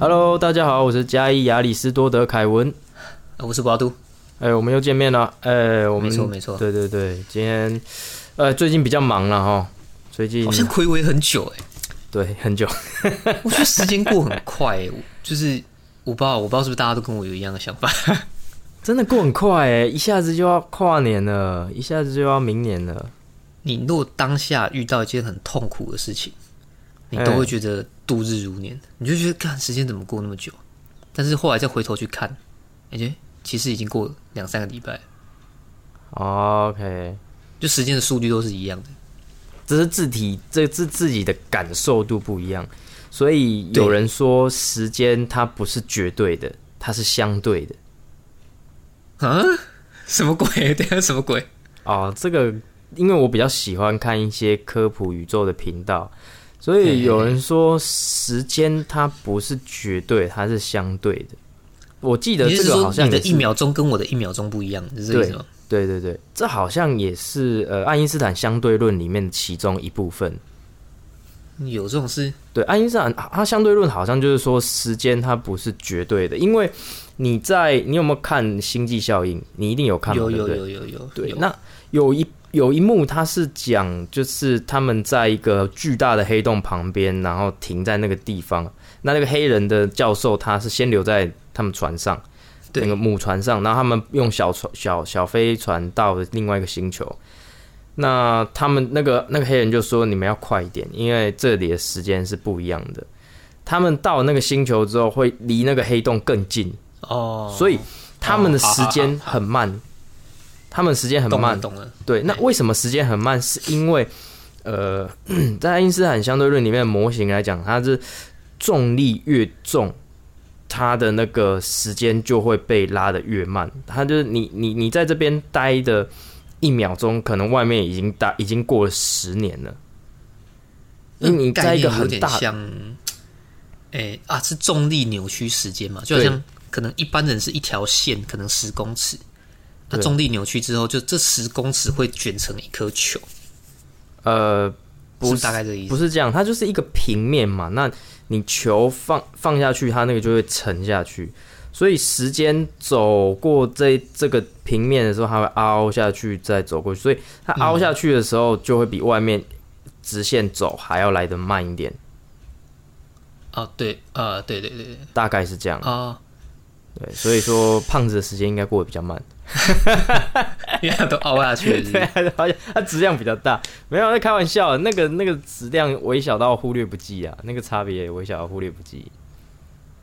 Hello，大家好，我是嘉义亚里士多德凯文，我是瓜都。哎，我们又见面了。哎，我们没错没错，对对对，今天呃最近比较忙了哈，最近好像暌违很久哎，对，很久。我觉得时间过很快，就是我不知道，我不知道是不是大家都跟我有一样的想法，真的过很快哎，一下子就要跨年了，一下子就要明年了。你若当下遇到一件很痛苦的事情，你都会觉得度日如年，你就觉得看时间怎么过那么久，但是后来再回头去看，感觉。其实已经过两三个礼拜，OK，就时间的速率都是一样的，只是字体这自自己的感受度不一样，所以有人说时间它不是绝对的，它是相对的。啊？什么鬼？等下什么鬼？哦，这个因为我比较喜欢看一些科普宇宙的频道，所以有人说时间它不是绝对，它是相对的。我记得这个好像你的一秒钟跟我的一秒钟不一样，是这意思吗？对对对，这好像也是呃爱因斯坦相对论里面其中一部分。有这种事？对，爱因斯坦他相对论好像就是说时间它不是绝对的，因为你在你有没有看《星际效应》？你一定有看，有有有有有。对，那有一有一幕，他是讲就是他们在一个巨大的黑洞旁边，然后停在那个地方。那那个黑人的教授他是先留在。他们船上，那个母船上，然后他们用小船、小小飞船到另外一个星球。那他们那个那个黑人就说：“你们要快一点，因为这里的时间是不一样的。他们到那个星球之后，会离那个黑洞更近哦，所以他们的时间很慢。他们时间很慢，懂了。对，那为什么时间很慢？是因为呃，在爱因斯坦相对论里面的模型来讲，它是重力越重。它的那个时间就会被拉得越慢，它就是你你你在这边待的一秒钟，可能外面已经大已经过了十年了。那你在一个很大，像，哎啊，是重力扭曲时间嘛？就好像可能一般人是一条线，可能十公尺，那重力扭曲之后，就这十公尺会卷成一颗球。呃，不是大概这意思，不是这样，它就是一个平面嘛。那你球放放下去，它那个就会沉下去，所以时间走过这这个平面的时候，它会凹下去，再走过去，所以它凹下去的时候，就会比外面直线走还要来得慢一点。哦，对，呃，对对对，大概是这样啊。对，所以说胖子的时间应该过得比较慢。因为它都凹下去，对，而且它质量比较大。没有在开玩笑，那个那个质量微小到忽略不计啊，那个差别微小到忽略不计。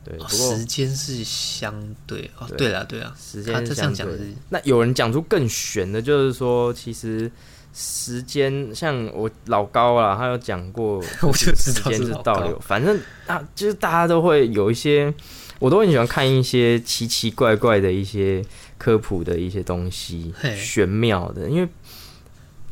对，时间是相对哦。对了，对啊，时间是相对。那有人讲出更玄的，就是说，其实时间像我老高啊，他有讲过，我就时间是倒流。反正啊，就是大家都会有一些，我都很喜欢看一些奇奇怪怪的一些。科普的一些东西，玄妙的，因为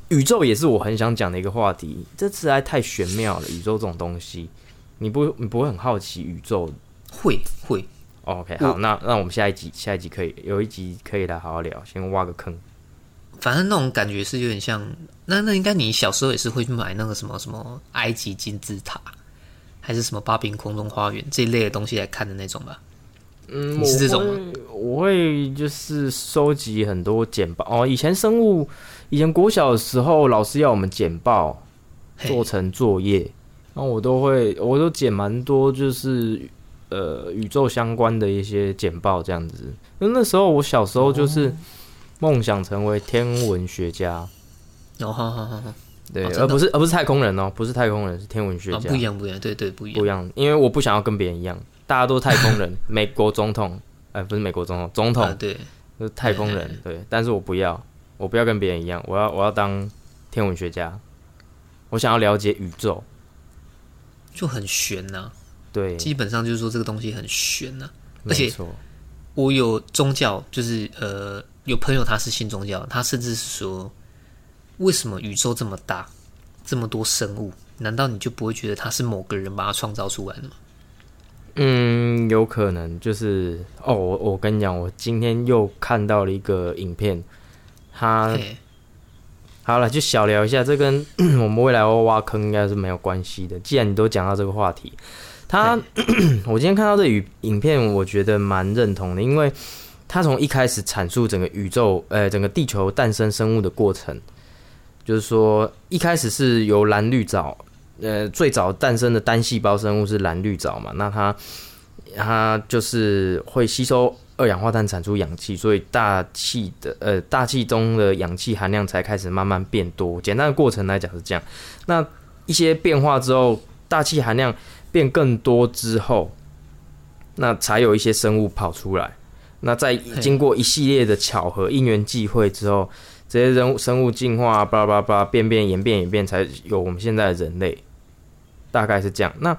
宇宙也是我很想讲的一个话题。这次还太玄妙了，宇宙这种东西，你不你不会很好奇宇宙？会会。OK，好，那那我们下一集下一集可以有一集可以来好好聊，先挖个坑。反正那种感觉是有点像，那那应该你小时候也是会去买那个什么什么埃及金字塔，还是什么巴宾空中花园这一类的东西来看的那种吧？嗯，是这种吗，我会就是收集很多简报哦。以前生物，以前国小的时候，老师要我们简报做成作业，那我都会，我都剪蛮多，就是呃宇宙相关的一些简报这样子。那那时候我小时候就是梦想成为天文学家。哦，好好好好，对，而不是而不是太空人哦，不是太空人，是天文学家，不一样不一样，对对不一样。不一样，因为我不想要跟别人一样。大家都太空人，美国总统，哎，不是美国总统，总统。对，是太空人，对。但是我不要，我不要跟别人一样，我要我要当天文学家，我想要了解宇宙，就很悬呐。对，基本上就是说这个东西很玄呐。而且我有宗教，就是呃，有朋友他是信宗教，他甚至是说，为什么宇宙这么大，这么多生物，难道你就不会觉得他是某个人把它创造出来的吗？嗯，有可能就是哦，我我跟你讲，我今天又看到了一个影片，他好了，就小聊一下，这跟 我们未来要挖坑应该是没有关系的。既然你都讲到这个话题，他 我今天看到这影影片，我觉得蛮认同的，因为他从一开始阐述整个宇宙，呃，整个地球诞生生物的过程，就是说一开始是由蓝绿藻，呃，最早诞生的单细胞生物是蓝绿藻嘛，那它它就是会吸收二氧化碳产出氧气，所以大气的呃大气中的氧气含量才开始慢慢变多。简单的过程来讲是这样。那一些变化之后，大气含量变更多之后，那才有一些生物跑出来。那在经过一系列的巧合、因缘际会之后，这些人物生物进化，巴拉巴拉巴，变变演变演变，才有我们现在的人类。大概是这样。那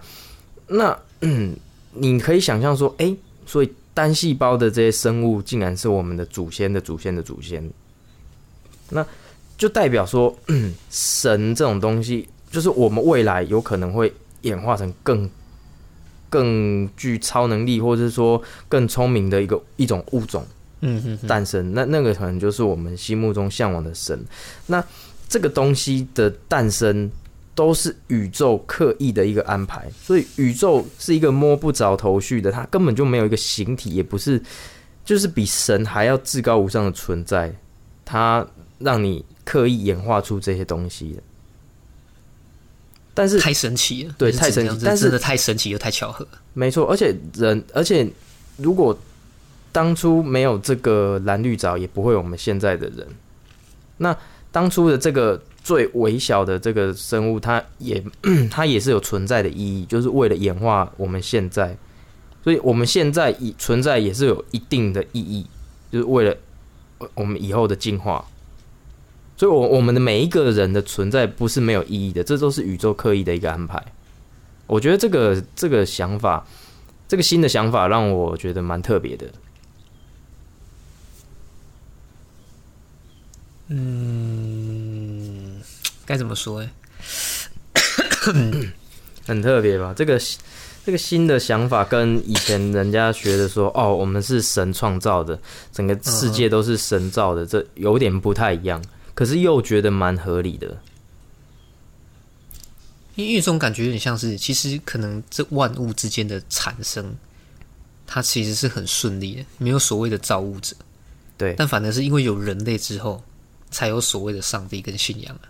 那嗯，你可以想象说，诶，所以单细胞的这些生物，竟然是我们的祖先的祖先的祖先，那就代表说，嗯 神这种东西，就是我们未来有可能会演化成更更具超能力，或者是说更聪明的一个一种物种嗯嗯嗯，诞生。那那个可能就是我们心目中向往的神。那这个东西的诞生。都是宇宙刻意的一个安排，所以宇宙是一个摸不着头绪的，它根本就没有一个形体，也不是，就是比神还要至高无上的存在，它让你刻意演化出这些东西的。但是太神奇了，对太神奇但是这样子真的太神奇又太巧合。没错，而且人，而且如果当初没有这个蓝绿藻，也不会有我们现在的人。那当初的这个最微小的这个生物，它也 它也是有存在的意义，就是为了演化我们现在。所以我们现在以存在也是有一定的意义，就是为了我们以后的进化。所以，我我们的每一个人的存在不是没有意义的，这都是宇宙刻意的一个安排。我觉得这个这个想法，这个新的想法让我觉得蛮特别的。嗯，该怎么说？哎，很特别吧？这个这个新的想法跟以前人家学的说哦，我们是神创造的，整个世界都是神造的，这有点不太一样。可是又觉得蛮合理的。因为这种感觉有点像是，其实可能这万物之间的产生，它其实是很顺利的，没有所谓的造物者。对但反而是因为有人类之后，才有所谓的上帝跟信仰啊，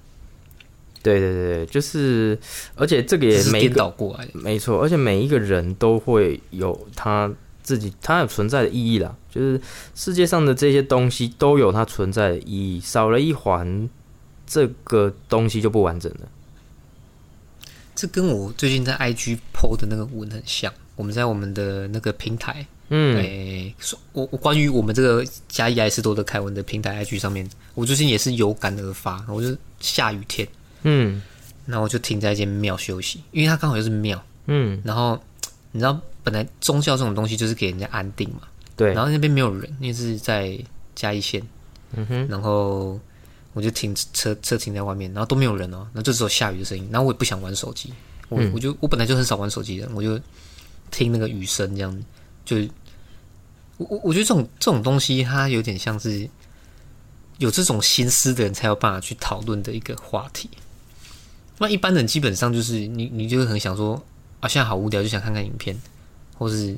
对对对，对就是，而且这个也只是颠每一个倒过来的。没错，而且每一个人都会有他自己它有存在的意义啦。就是世界上的这些东西都有它存在的意义，少了一环，这个东西就不完整了。这跟我最近在 IG PO 的那个文很像。我们在我们的那个平台，嗯，诶、说我我关于我们这个加伊埃斯多的凯文的平台 IG 上面，我最近也是有感而发，我就下雨天，嗯然后我就停在一间庙休息，因为它刚好就是庙。嗯，然后你知道，本来宗教这种东西就是给人家安定嘛，对，然后那边没有人，因为是在嘉义县，嗯哼，然后我就停车车停在外面，然后都没有人哦，那就只有下雨的声音，然后我也不想玩手机，我、嗯。我就我本来就很少玩手机的，我就听那个雨声这样，就我我我觉得这种这种东西，它有点像是有这种心思的人才有办法去讨论的一个话题。那一般人基本上就是你你就会很想说啊，现在好无聊，就想看看影片，或是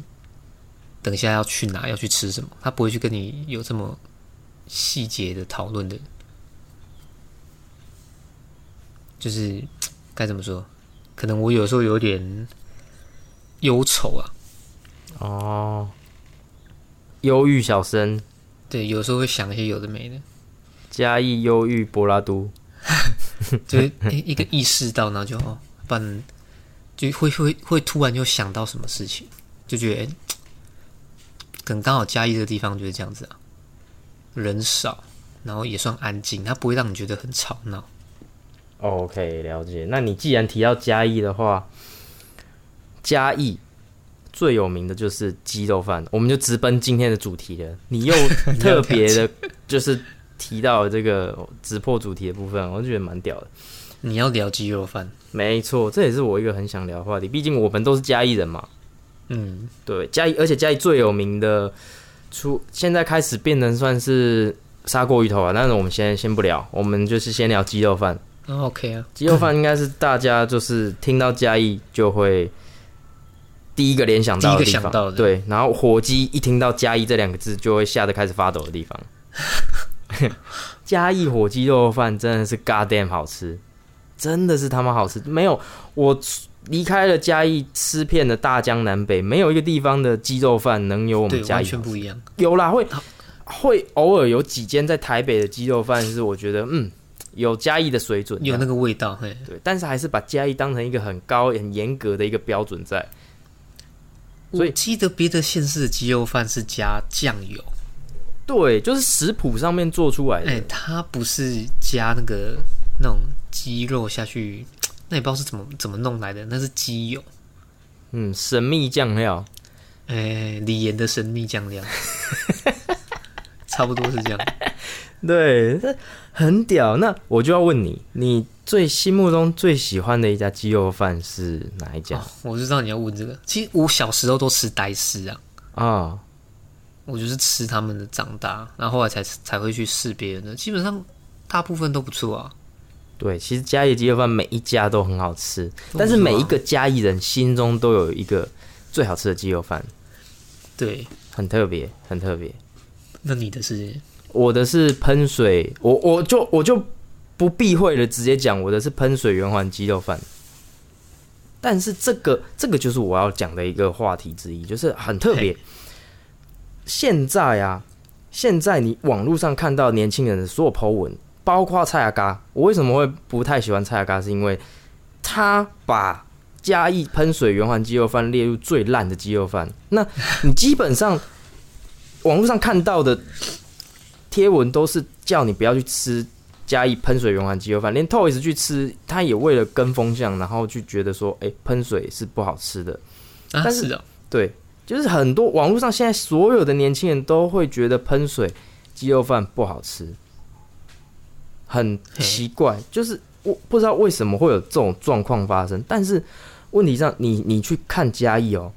等一下要去哪，要去吃什么，他不会去跟你有这么细节的讨论的，就是该怎么说？可能我有时候有点忧愁啊，哦，忧郁小生，对，有时候会想一些有的没的，嘉义忧郁柏拉图，就是诶一个意识到，然后就哦，不然就会会会突然就想到什么事情，就觉得可能刚好嘉义这个地方就是这样子啊，人少，然后也算安静，它不会让你觉得很吵闹。OK，了解。那你既然提到嘉义的话，嘉义最有名的就是鸡肉饭，我们就直奔今天的主题了。你又 特别的，就是提到这个直破主题的部分，我就觉得蛮屌的。你要聊鸡肉饭，没错，这也是我一个很想聊的话题。毕竟我们都是嘉义人嘛。嗯，对，嘉义，而且嘉义最有名的，出现在开始变成算是砂锅鱼头啊，但是我们先先不聊，我们就是先聊鸡肉饭。哦 OK 啊，鸡肉饭应该是大家就是听到嘉义就会第一个联想到的第一个地方，想到的对，然后火鸡一听到嘉义这两个字就会吓得开始发抖的地方。嘉义火鸡肉饭真的是 god damn 好吃，真的是他妈好吃，没有我离开了嘉义吃遍了大江南北，没有一个地方的鸡肉饭能有我们嘉义全不一样。有啦，会会偶尔有几间在台北的鸡肉饭是我觉得嗯有嘉义的水准，有那个味道，嘿，对，但是还是把嘉义当成一个很高、很严格的一个标准在。所以我记得别的县市的鸡肉饭是加酱油，对，就是食谱上面做出来的。哎、它不是加那个那种鸡肉下去，那也不知道是怎么怎么弄来的，那是鸡油，嗯，神秘酱料。哎、李岩的神秘酱料，差不多是这样。对，这很屌。那我就要问你，你最心目中最喜欢的一家鸡肉饭是哪一家哦，我就知道你要问这个。其实我小时候都吃呆丝啊，啊、我就是吃他们的长大，然后后来才才会去试别人的，基本上大部分都不错啊。对，其实嘉义的鸡肉饭每一家都很好吃，但是每一个嘉义人心中都有一个最好吃的鸡肉饭，对，很特别，很特别。那你的是我的是喷水，我我就我就不避讳的直接讲，我的是喷水圆环鸡肉饭。但是这个这个就是我要讲的一个话题之一，就是很特别嘿。现在啊，现在你网络上看到年轻人的所有 Po 文，包括蔡雅嘎，我为什么会不太喜欢蔡雅嘎？是因为他把嘉义喷水圆环鸡肉饭列入最烂的鸡肉饭。那你基本上网络上看到的贴文都是叫你不要去吃嘉义喷水圆环鸡肉饭，连 Toys 去吃，他也为了跟风向，然后去觉得说，哎、喷水是不好吃的。啊，但是是哦，对，就是很多网络上现在所有的年轻人都会觉得喷水鸡肉饭不好吃，很奇怪，就是我不知道为什么会有这种状况发生。但是问题上，你你去看嘉义哦，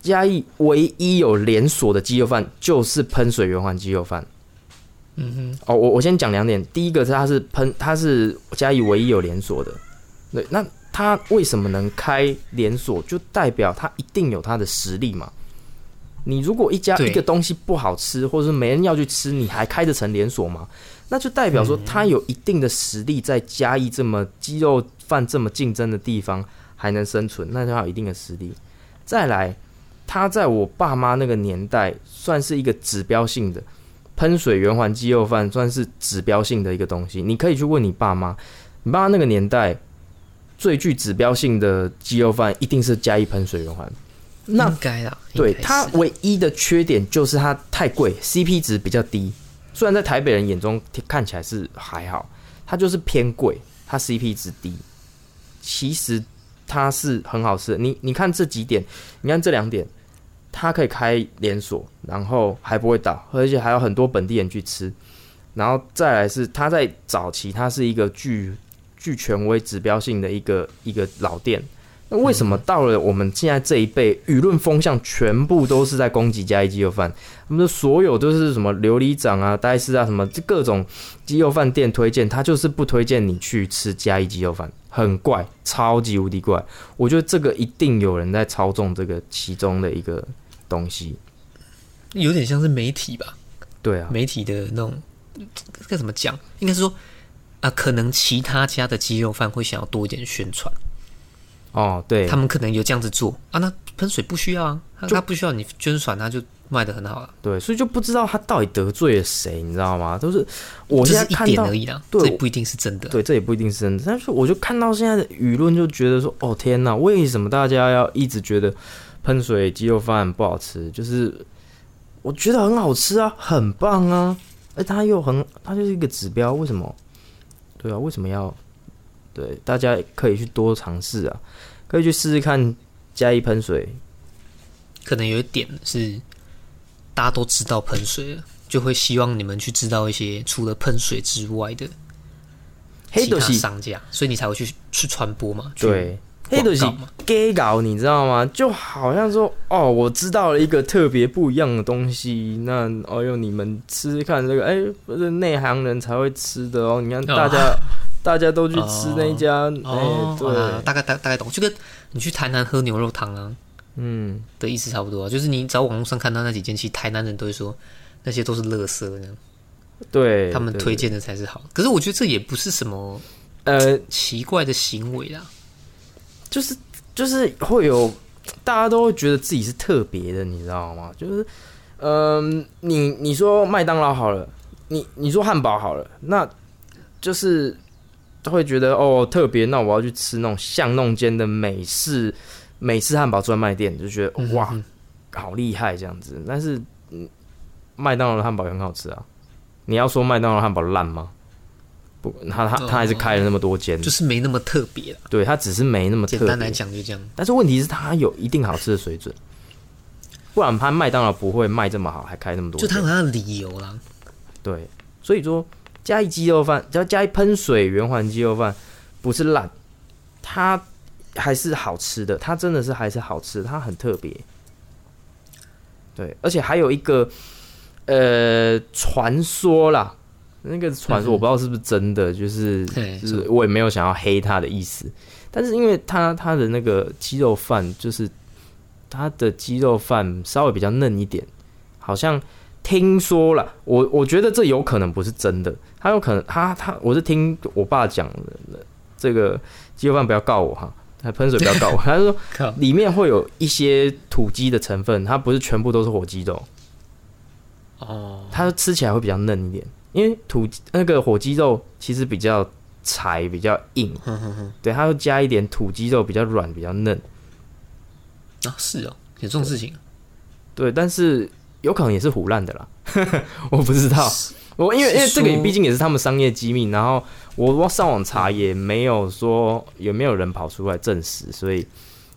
嘉义唯一有连锁的鸡肉饭就是喷水圆环鸡肉饭。嗯哼，哦，我我先讲两点，第一个是它是喷，它是嘉义唯一有连锁的，对，那它为什么能开连锁，就代表它一定有它的实力嘛。你如果一家一个东西不好吃，或者是没人要去吃，你还开得成连锁吗？那就代表说他有一定的实力，在嘉义这么鸡肉饭这么竞争的地方还能生存，那就要有一定的实力。再来，他在我爸妈那个年代算是一个指标性的。喷水圆环鸡肉饭算是指标性的一个东西，你可以去问你爸妈，你爸妈那个年代最具指标性的鸡肉饭一定是嘉义喷水圆环。那应该啦，对它唯一的缺点就是它太贵，CP 值比较低。虽然在台北人眼中看起来是还好，它就是偏贵，它 CP 值低。其实它是很好吃的。你你看这几点，你看这两点，它可以开连锁，然后还不会倒，而且还有很多本地人去吃。然后再来是它在早期，它是一个具具权威、指标性的一个一个老店。那为什么到了我们现在这一辈，舆论风向全部都是在攻击加一鸡肉饭？他们的所有都是什么琉璃掌啊、呆斯啊，什么这各种鸡肉饭店推荐，他就是不推荐你去吃加一鸡肉饭，很怪，超级无敌怪。我觉得这个一定有人在操纵这个其中的一个东西。有点像是媒体吧，对啊，媒体的那种该怎么讲？应该是说啊、可能其他家的鸡肉饭会想要多一点宣传，哦，对，他们可能有这样子做啊。那喷水不需要啊，他他不需要你捐款，他就卖的很好了。对，所以就不知道他到底得罪了谁，你知道吗？都是我现在看到点而已啦，对这也不一定是真的。对，这也不一定是真的。但是我就看到现在的舆论，就觉得说，哦天哪，为什么大家要一直觉得喷水鸡肉饭不好吃？就是我觉得很好吃啊，很棒啊，而它又很，它就是一个指标，为什么？对啊，为什么要？对，大家可以去多尝试啊，可以去试试看加一喷水。可能有一点是大家都知道喷水了，就会希望你们去知道一些除了喷水之外的其他黑斗西商家，所以你才会去去传播嘛。去对，黑的是 gay 搞，你知道吗？就好像说，哦，我知道了一个特别不一样的东西，那哦哟，你们吃吃看这个，哎、不是内行人才会吃的哦。你看大家、大家都去吃那一家，哎、哦，对，啊大概大大概懂，就跟你去台南喝牛肉汤啊嗯，的意思差不多啊，就是你只要网络上看到那几间，其实台南人都会说那些都是垃圾这样，对，对他们推荐的才是好。可是我觉得这也不是什么呃，奇怪的行为啦，就是就是会有大家都会觉得自己是特别的，你知道吗？就是，嗯、你你说麦当劳好了，你你说汉堡好了，那就是会觉得哦特别，那我要去吃那种巷弄间的美式美式汉堡专卖店，就觉得嗯哇嗯好厉害这样子。但是，嗯，麦当劳的汉堡也很好吃啊。你要说麦当劳汉堡烂吗？不，他他他还是开了那么多间，就是没那么特别了。对他只是没那么特别。简单来讲就这样，但是问题是，他有一定好吃的水准，不然他麦当劳不会卖这么好，还开那么多。就他有他的理由啦。对，所以说加一鸡肉饭，只要加一喷水圆环鸡肉饭，不是烂，它还是好吃的，它真的是还是好吃的，它很特别。对，而且还有一个呃传说啦，那个传说我不知道是不是真的，就是就是我也没有想要黑他的意思，但是因为他他的那个鸡肉饭，就是他的鸡肉饭稍微比较嫩一点，好像听说了，我我觉得这有可能不是真的，他有可能他他我是听我爸讲的，这个鸡肉饭不要告我哈，他喷水不要告我，他是说，里面会有一些土鸡的成分，它不是全部都是火鸡肉，哦，它吃起来会比较嫩一点，因为土那个火鸡肉其实比较柴，比较硬，对，它会加一点土鸡肉，比较软，比较嫩，啊是哦，有这种事情啊，对，但是有可能也是腐烂的啦，我不知道，我因为因为这个是说毕竟也是他们商业机密，然后我我上网查也没有说有没有人跑出来证实，所以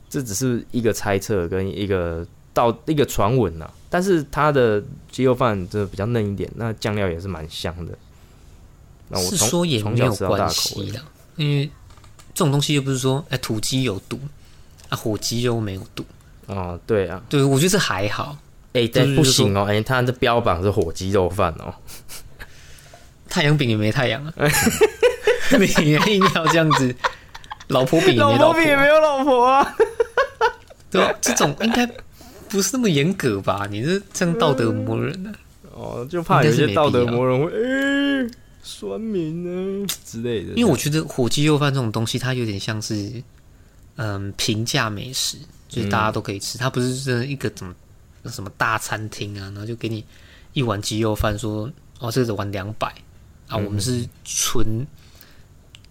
这只是一个猜测跟一个到一个传闻呐。但是它的鸡肉饭真的比较嫩一点，那酱料也是蛮香的。那我是从说也没有从小吃到大关系的，因为这种东西又不是说哎土鸡有毒啊，火鸡肉没有毒，哦，对啊，对我觉得这还好。哎、就但是不行哦，哎、他的标榜是火鸡肉饭哦，太阳饼也没太阳啊，你硬要这样子，老婆饼也没老婆，有老婆啊。对吧？这种应该不是那么严格吧？你这这样道德磨人啊呢、哦，就怕有些道德磨人会哎、酸民呢之类的。因为我觉得火鸡肉饭这种东西，它有点像是嗯平价美食，就是大家都可以吃，它不是真的一个怎么什么大餐厅啊，然后就给你一碗鸡肉饭，说哦这个碗两百啊，我们是纯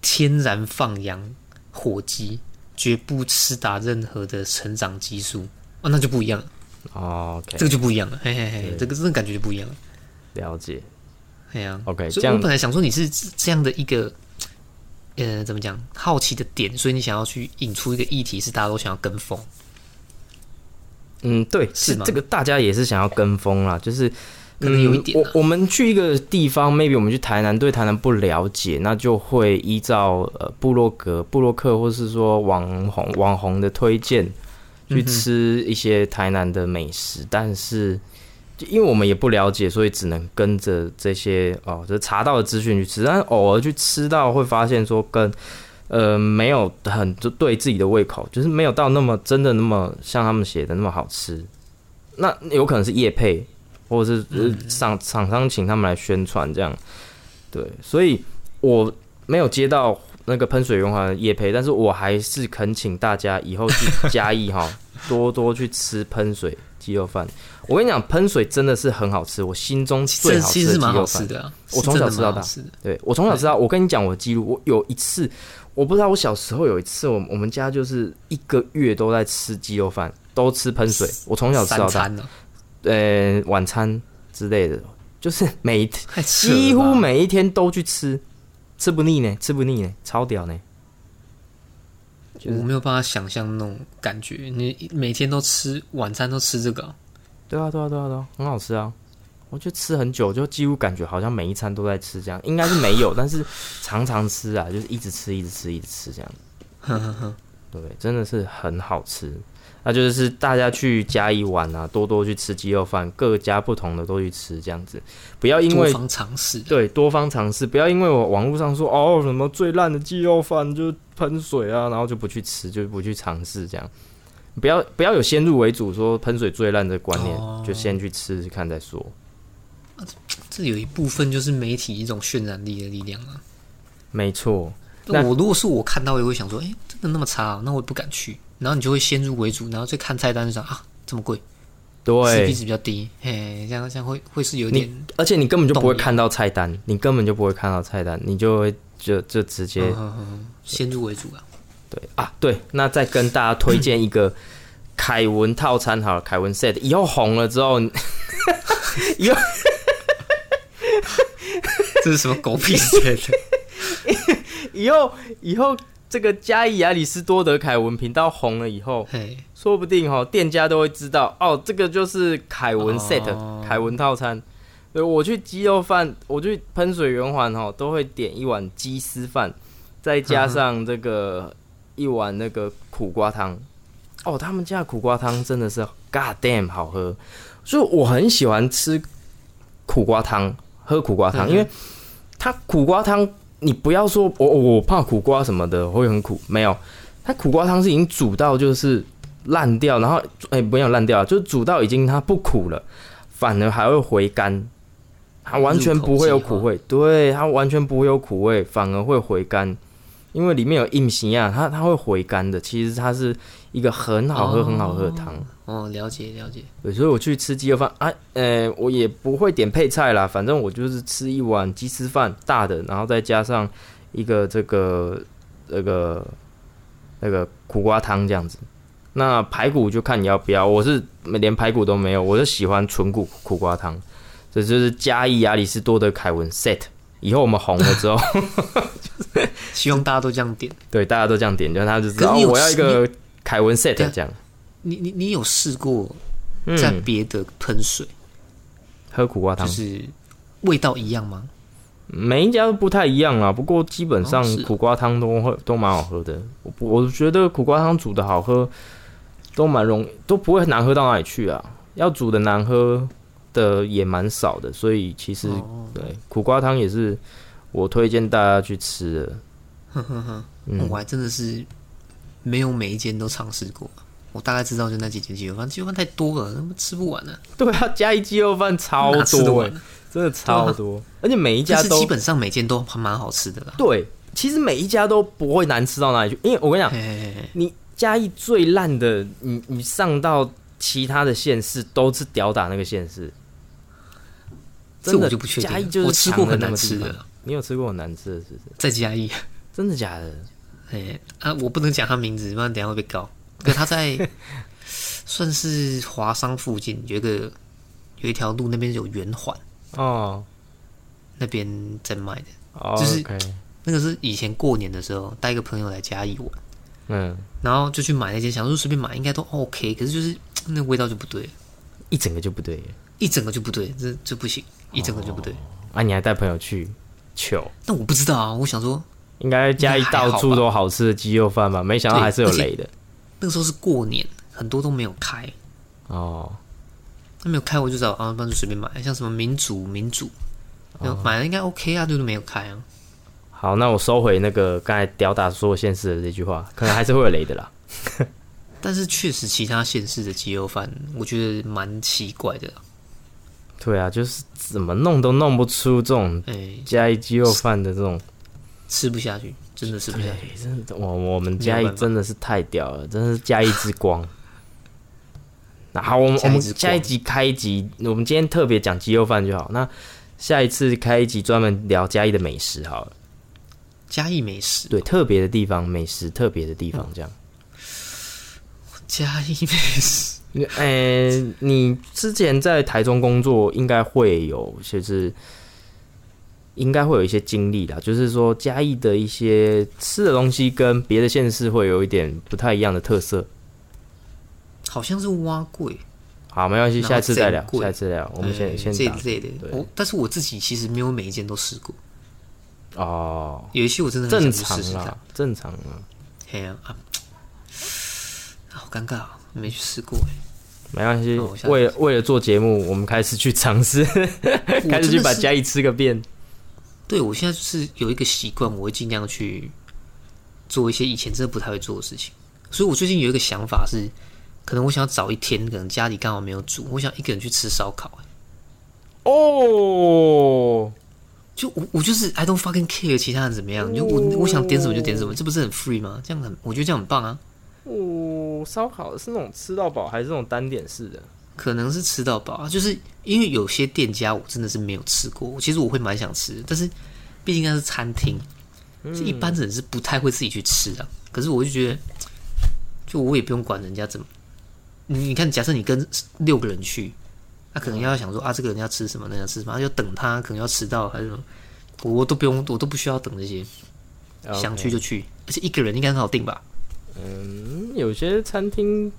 天然放养火鸡，绝不吃打任何的成长激素。哦，那就不一样了，哦，OK，这个就不一样了，嘿嘿嘿对，这个这个感觉就不一样了，了解。哎呀 OK，所以我本来想说你是这样的一个，呃，怎么讲，好奇的点，所以你想要去引出一个议题，是大家都想要跟风。嗯，对，是这个大家也是想要跟风啦，就是。可能有一点啊我我们去一个地方，maybe 我们去台南，对台南不了解，那就会依照呃布洛格、布洛克，或是说网红网红的推荐，去吃一些台南的美食。但是，就因为我们也不了解，所以只能跟着这些哦，就是查到的资讯去吃。但是偶尔去吃到，会发现说跟呃没有很就对自己的胃口，就是没有到那么真的那么像他们写的那么好吃。那有可能是叶配，或者是呃厂厂商请他们来宣传这样。对，所以我没有接到那个喷水圆环的业配，但是我还是恳请大家以后去嘉义哈，多多去吃喷水鸡肉饭。我跟你讲，喷水真的是很好吃，我心中最好吃的鸡肉饭。好吃的啊，我从小吃到大是的对我从小吃到，我跟你讲我的记录，我有一次，我不知道我小时候有一次，我我们家就是一个月都在吃鸡肉饭，都吃喷水。我从小吃到大，呃，晚餐之类的，就是 每一几乎每一天都去吃，吃不腻呢，吃不腻呢，超屌呢。就是我没有办法想象那种感觉。你每天都吃晚餐都吃这个啊，对啊，对啊，对啊，对啊，很好吃啊！我就吃很久，就几乎感觉好像每一餐都在吃这样，应该是没有，但是常常吃啊，就是一直吃，一直吃，一直吃这样。哼哼哼，对，真的是很好吃。那就是大家去嘉义玩啊，多多去吃鸡肉饭，各家不同的都去吃，这样子，不要因为多方尝试，对多方尝试，不要因为我网络上说哦什么最烂的鸡肉饭就喷水啊，然后就不去吃，就不去尝试这样。不要不要有先入为主说喷水最烂的观念，哦就先去吃吃看再说。这有一部分就是媒体一种渲染力的力量啊。没错，那那我如果是我看到，我也会想说，哎、真的那么差、啊？那我也不敢去。然后你就会先入为主，然后再看菜单就想啊，这么贵，CP 对，值比较低，嘿，这样这样会会是有点而且你根本就不会看到菜单，你根本就不会看到菜单，你就会就就直接、嗯嗯嗯先入为主啊。对啊，对，那再跟大家推荐一个凯文套餐好了，凯文 set 以后红了之后，以后 这是什么狗屁之类的？以后以后这个嘉义亚里斯多德凯文频道红了以后，嘿，说不定哈店家都会知道哦，这个就是凯文 set、哦凯文套餐。对，我去鸡肉饭，我去喷水圆环哈，都会点一碗鸡丝饭，再加上这个一碗那个苦瓜汤。哦，他们家的苦瓜汤真的是 god damn 好喝，所以我很喜欢吃苦瓜汤，喝苦瓜汤，嗯因为它苦瓜汤，你不要说我我怕苦瓜什么的会很苦，没有，它苦瓜汤是已经煮到就是烂掉，然后哎、没有烂掉，就是煮到已经它不苦了，反而还会回甘，它完全不会有苦味，对，它完全不会有苦味，反而会回甘，因为里面有硬形啊，它它会回甘的，其实它是一个很好喝、哦很好喝的汤。哦，了解了解。对，所以我去吃鸡肉饭啊，呃，我也不会点配菜啦，反正我就是吃一碗鸡丝饭大的，然后再加上一个这个那个那个苦瓜汤这样子。那排骨就看你要不要，我是连排骨都没有，我就喜欢纯骨苦瓜汤。这就是嘉义亚里士多德凯文 set。以后我们红了之后就是，希望大家都这样点。对大家都这样点，就他就知道、我要一个凯文 set 这样。你你你有试过在嗯，别的喷水，喝苦瓜汤就，是味道一样吗？每一家都不太一样啦，不过基本上苦瓜汤都会都蛮好喝的。我我觉得苦瓜汤煮的好喝，都蛮容都不会难喝到哪里去啊。要煮的难喝的也蛮少的，所以其实、哦，对苦瓜汤也是我推荐大家去吃的。呵呵呵，嗯我还真的是没有每一间都尝试过。我大概知道就那几间鸡肉饭，鸡肉饭太多了，他们吃不完呢、对啊，嘉义鸡肉饭超多、欸，真的超多，而且每一家都基本上每间都还蛮好吃的啦。对，其实每一家都不会难吃到哪里去，因为我跟你讲，嘿嘿嘿嘿你嘉义最烂的，你你上到其他的县市都是吊打那个县市。这真的我就不确定了嘉义就是我吃过很难吃的。你有吃过很难吃的，是不是？在嘉义，真的假的？哎啊，我不能讲他名字，不然等下会被告。可他在 算是华商附近有一个有一条路，那边有圆环，哦，那边在卖的。哦就是那个是以前过年的时候带一个朋友来嘉义玩，嗯，然后就去买那间，想说随便买应该都 OK，可是就是 那味道就不对，一整个就不对一整个就不对，这这不行，一整个就不对。啊！你还带朋友去糗，但我不知道啊，我想说应该嘉义到处都好吃的鸡肉饭吧？没想到还是有雷的那个时候是过年，很多都没有开，哦。那没有开我就知道啊，不然就随便买，像什么民主民主，就买了应该 OK 啊，就是没有开啊。好，那我收回那个刚才吊打所有县市的这句话，可能还是会有雷的啦。但是确实其他县市的鸡肉饭，我觉得蛮奇怪的。对啊，就是怎么弄都弄不出这种哎、嘉义鸡肉饭的这种，吃不下去，真的是不下去。对，真的，我我们嘉义真的是太屌了，真的是嘉义之光。那好，我们我们下一集开一集，我们今天特别讲鸡肉饭就好。那下一次开一集专门聊嘉义的美食好了，嘉义美食，对，特别的地方，美食特别的地方这样。嘉义美食，呃、你之前在台中工作，应该会有，就是应该会有一些经历啦。就是说，嘉义的一些吃的东西跟别的县市会有一点不太一样的特色。好像是蛙贵，好，没关系，下次再聊下次再聊。我们先、哎先打这一类的对。我但是我自己其实没有每一件都试过，哦，有一些我真的想去试试看常啦。，正常啦。嘿啊啊，好尴尬、哦，没去试过哎。没关系为了为了做节目，我们开始去尝试，开始去把嘉义吃个遍。对我现在就是有一个习惯，我会尽量去做一些以前真的不太会做的事情。所以我最近有一个想法是，可能我想要找一天，可能家里刚好没有煮，我想一个人去吃烧烤。哎哦，就我我就是 I don't fucking care 其他人怎么样，就我我想点什么就点什么，这不是很 free 吗？这样很，我觉得这样很棒啊。哦，烧烤是那种吃到饱，还是那种单点式的？可能是吃到饱啊，就是因为有些店家我真的是没有吃过，其实我会蛮想吃，但是毕竟那是餐厅，是一般人是不太会自己去吃的。可是我就觉得，就我也不用管人家怎么，你你看，假设你跟六个人去，那可能要想说啊，这个人要吃什么，那要吃什么，他要等他，可能要迟到还是什么，我我都不用，我都不需要等这些，想去就去，而且一个人应该很好定吧？嗯，有些餐厅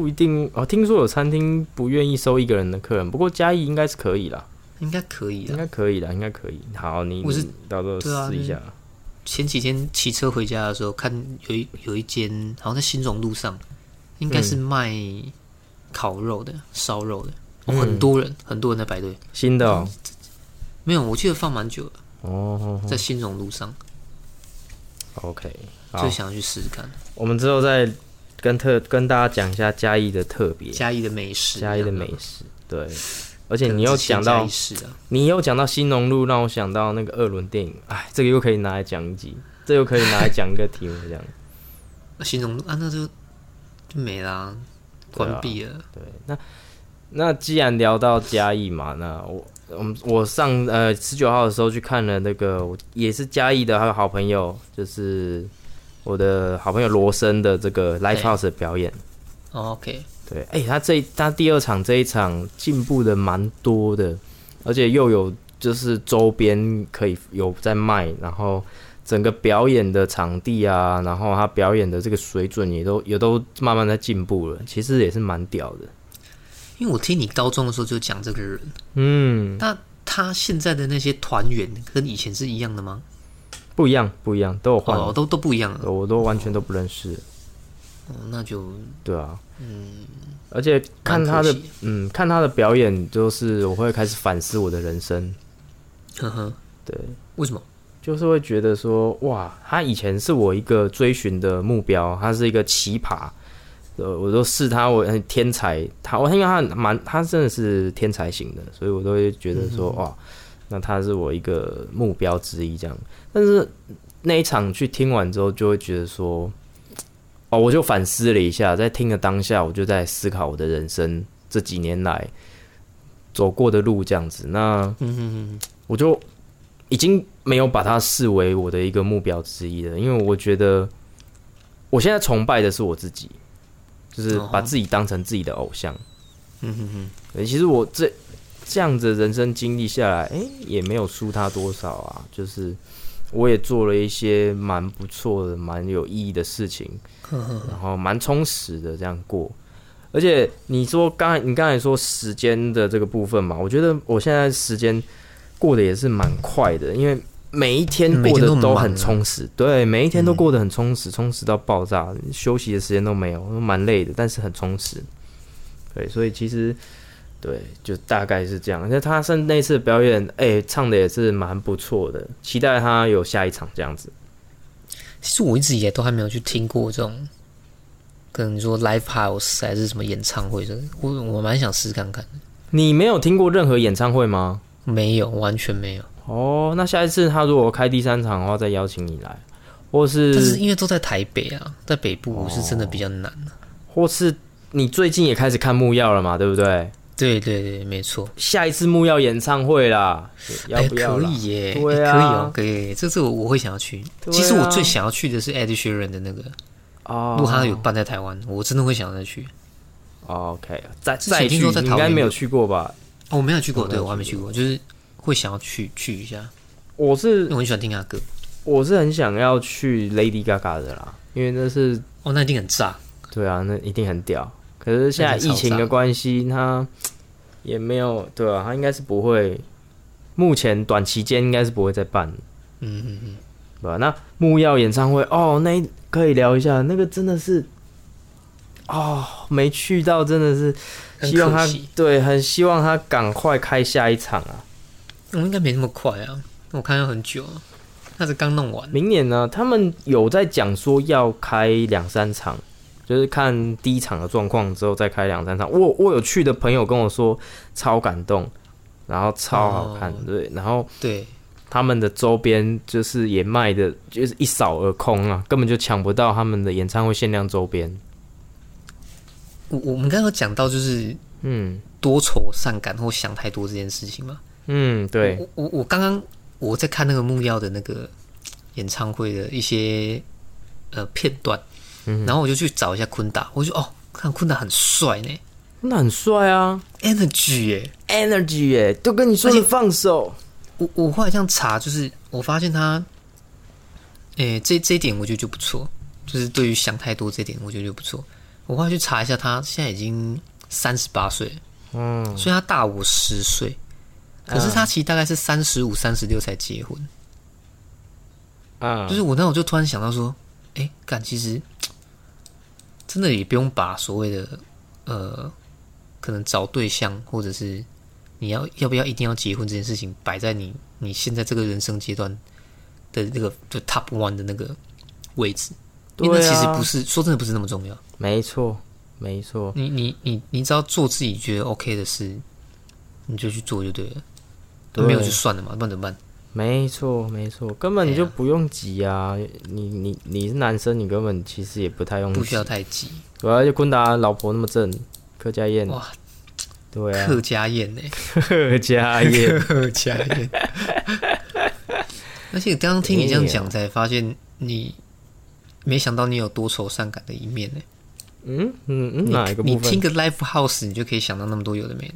不一定哦。听说有餐厅不愿意收一个人的客人，不过嘉义应该是可以啦，应该可以的。应该可以啦，应该可以。好，你我是到时候试一下。前几天骑车回家的时候，看有一有一间好像在新荣路上，应该是卖烤肉的、烧肉的，很多人，很多人在排队。新的哦，没有，我记得放蛮久了，哦在新荣路上，，OK，好就，想要去试试看我们之后再跟特跟大家讲一下嘉义的特别，嘉义的美食，嘉义的美食，对。而且你又讲到你又讲到新农路，让我想到那个二轮电影，哎，这个又可以拿来讲一集，这又可以拿来讲一个题目，这样。那 新农路啊，那就就没啦，啊关闭了。对，那那既然聊到嘉义嘛，那我我们我上呃十九号的时候去看了那个，我也是嘉义的，还有好朋友，就是我的好朋友罗森的这个 live house 的表演。哦 OK，对，哎、他这他第二场这一场进步的蛮多的，而且又有就是周边可以有在卖，然后整个表演的场地啊，然后他表演的这个水准也都也都慢慢在进步了，其实也是蛮屌的。因为我听你高中的时候就讲这个人，嗯，那他现在的那些团员跟以前是一样的吗？不一样，不一样，都有换，哦，都都不一样了。我都完全都不认识。哦，那就对啊，嗯，而且看他的嗯看他的表演，就是我会开始反思我的人生。呵呵，对，为什么？就是会觉得说，哇，他以前是我一个追寻的目标，他是一个奇葩，呃，我都视他为天才，他我因为他很蛮，他真的是天才型的，所以我都会觉得说，哇，那他是我一个目标之一这样。但是那一场去听完之后，就会觉得说，哦，我就反思了一下，在听的当下，我就在思考我的人生这几年来走过的路这样子。那嗯哼哼，我就已经没有把它视为我的一个目标之一了，因为我觉得我现在崇拜的是我自己，就是把自己当成自己的偶像。嗯哼哼，其实我这这样子的人生经历下来，哎、也没有输他多少啊，就是我也做了一些蛮不错的、蛮有意义的事情，然后蛮充实的这样过。而且你说刚才你刚才说时间的这个部分嘛，我觉得我现在时间过得也是蛮快的，因为每一天过得都很充实，对，每一天都过得很充实，充实到爆炸，休息的时间都没有，蛮累的，但是很充实。对，所以其实对，就大概是这样。那他上那次表演，哎、唱的也是蛮不错的，期待他有下一场这样子。其实我一直以来都还没有去听过这种，跟你说 live house 还是什么演唱会的，我我蛮想试看看的。你没有听过任何演唱会吗？没有，完全没有。哦，那下一次他如果开第三场的话，再邀请你来，或但是是因为都在台北啊，在北部是真的比较难、啊。或是你最近也开始看木曜了嘛，对不对？对对对，没错。下一次木曜演唱会啦，要哎，不要啦？可以耶，对啊哎可以哦，可以。这次我我会想要去。啊其实我最想要去的是 Ed Sheeran 的那个，哦如果他有办在台湾，我真的会想要再去。OK，再再去，听说在你应该没有去过吧？哦，我没有去过，对我没有去我还没去过，就是会想要去去一下，我是我很喜欢听他歌。我是很想要去 Lady Gaga 的啦，因为那是哦，那一定很炸。对啊，那一定很屌。可是现在疫情的关系，他也没有对啊，他应该是不会，目前短期间应该是不会再办，嗯嗯嗯，对吧、那木曜演唱会哦，那可以聊一下，那个真的是哦，没去到，真的是希望他。对，很希望他赶快开下一场啊。我应该没那么快啊，我看要很久啊，那是刚弄完。明年呢，他们有在讲说要开两三场，就是看第一场的状况之后再开两三场。我我有去的朋友跟我说超感动，然后超好看，哦对，然后对，他们的周边就是也卖的就是一扫而空啊，根本就抢不到他们的演唱会限量周边。我我们刚刚讲到就是嗯多愁善感或想太多这件事情嘛。嗯，对，我我我刚刚我在看那个木曜的那个演唱会的一些呃片段，嗯然后我就去找一下昆达，我就哦，看昆达很帅呢那很帅啊，energy 耶。，Energy 耶，都跟你说你放手。我我后来这样查，就是我发现他，诶、这这一点我觉得就不错，就是对于想太多这点，我觉得就不错。我后来去查一下，他现在已经三十八岁，嗯，所以他大我十岁。可是他其实大概是三十五、三十六才结婚，啊，就是我那我就突然想到说，哎、干，其实真的也不用把所谓的呃，可能找对象或者是你要要不要一定要结婚这件事情摆在你你现在这个人生阶段的那个就 top one 的那个位置，因为那其实不是说真的不是那么重要。没错，没错，你你你你只要做自己觉得 OK 的事，你就去做就对了，对没有就算了嘛，不然怎么办？没错，没错，根本你就不用急啊！你你你是男生，你根本其实也不太用急，不需要太急。对啊而且昆达老婆那么正，柯佳燕，哇，对啊，客家宴呢、柯佳燕，客家宴。而且刚刚听你这样讲，才发现你没想到你有多愁善感的一面呢、嗯嗯嗯，你哪一个部分？你听个 Live House，你就可以想到那么多有的没的。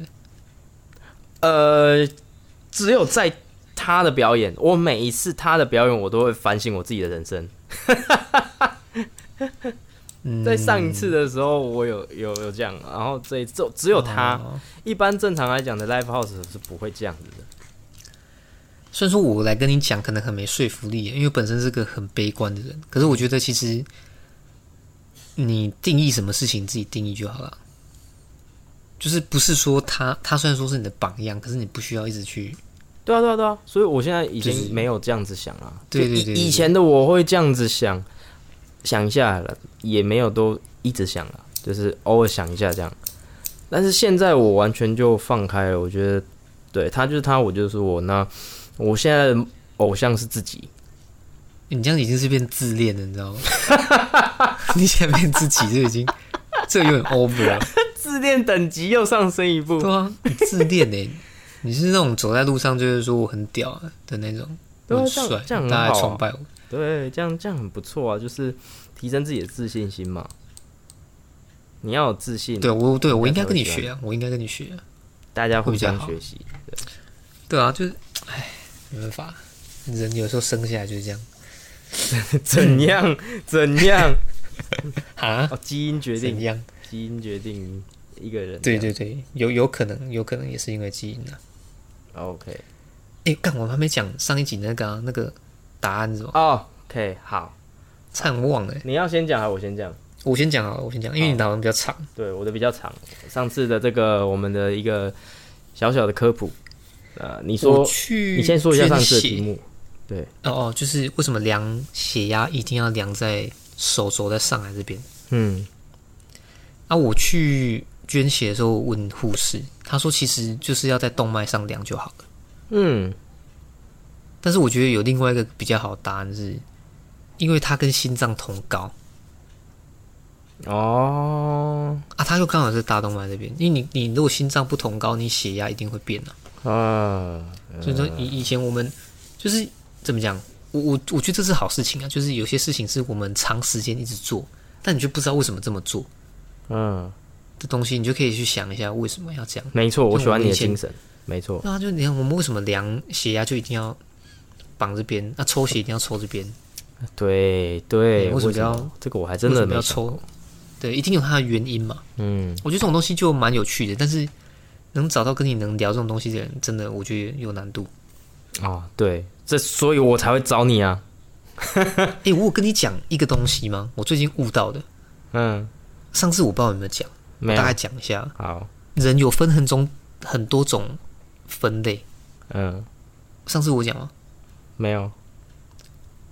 呃，只有在他的表演，我每一次他的表演，我都会反省我自己的人生。嗯，在上一次的时候，我有有有这样，然后这一次只有他。哦一般正常来讲的 live house 是不会这样子的。虽然说我来跟你讲，可能很没说服力，因为本身是个很悲观的人。可是我觉得其实你定义什么事情，自己定义就好了。就是不是说他他虽然说是你的榜样，可是你不需要一直去对啊，对啊，对啊，所以我现在已就是经没有这样子想了。对对对以前的我会这样子想，想一下了，也没有都一直想了，就是偶尔想一下这样。但是现在我完全就放开了，我觉得，对他就是他，我就是我。那我现在的偶像是自己，你这样已经是变自恋了，你知道吗？你现在变自己，就已经这有点 over 了。自恋等级又上升一步对。啊，自恋呢、你是那种走在路上就是说我很屌啊的那种，对啊很帅，这样这样很大家崇拜我。对，这样这样很不错啊，就是提升自己的自信心嘛。你要有自信，对我，对我应该跟你学啊，我应该跟你学啊。大家互相学习。对啊，就是，唉，没办法，人有时候生下来就是这样 怎样？怎样？啊，哦，基因决定，怎样？基因决定一个人。对对对，有有可能，有可能也是因为基因啊。，OK。哎，干，我还没讲上一集那个、啊、那个答案是什么？哦，OK，好，差点忘了欸。你要先讲还是我先讲？我先讲啊，我先讲，因为你答案比较长。对，我的比较长。上次的这个我们的一个小小的科普，呃，你说，去，你先说一下上次的题。目。对哦哦，就是为什么量血压一定要量在手肘在上海这边？嗯，啊，我去捐血的时候问护士，他说其实就是要在动脉上量就好了。嗯，但是我觉得有另外一个比较好的答案是，因为它跟心脏同高。哦，啊，它就刚好是大动脉这边，因为你你如果心脏不同高，你血压一定会变啊。啊，所以说以以前我们就是怎么讲，我我我觉得这是好事情啊，就是有些事情是我们长时间一直做，但你就不知道为什么这么做。嗯，的东西，你就可以去想一下为什么要这样。没错，我喜欢你的精神，没错。那就你看，我们为什么量血压就一定要绑这边，那、抽血一定要抽这边？对对，为什么么要这个我还真的没想过抽？对，一定有它的原因嘛。嗯，我觉得这种东西就蛮有趣的，但是能找到跟你能聊这种东西的人，真的我觉得有难度。哦，对，这所以我才会找你啊。诶，我有跟你讲一个东西吗？我最近悟到的，嗯，上次我不知道有没有讲，大概讲一下，好，人有分很种很多种分类。嗯，上次我讲了，没有，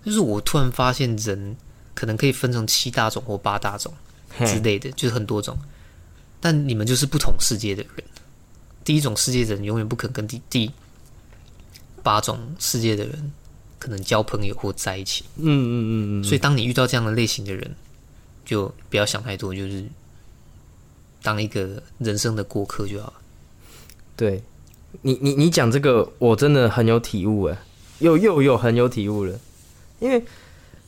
就是我突然发现人可能可以分成七大种或八大种之类的，就是很多种。但你们就是不同世界的人。第一种世界的人永远不可能跟第第八种世界的人可能交朋友或在一起。嗯嗯嗯嗯，所以当你遇到这样的类型的人，就不要想太多，就是当一个人生的过客就好。了。对。你你你讲这个，我真的很有体悟哎，又又又很有体悟了，因为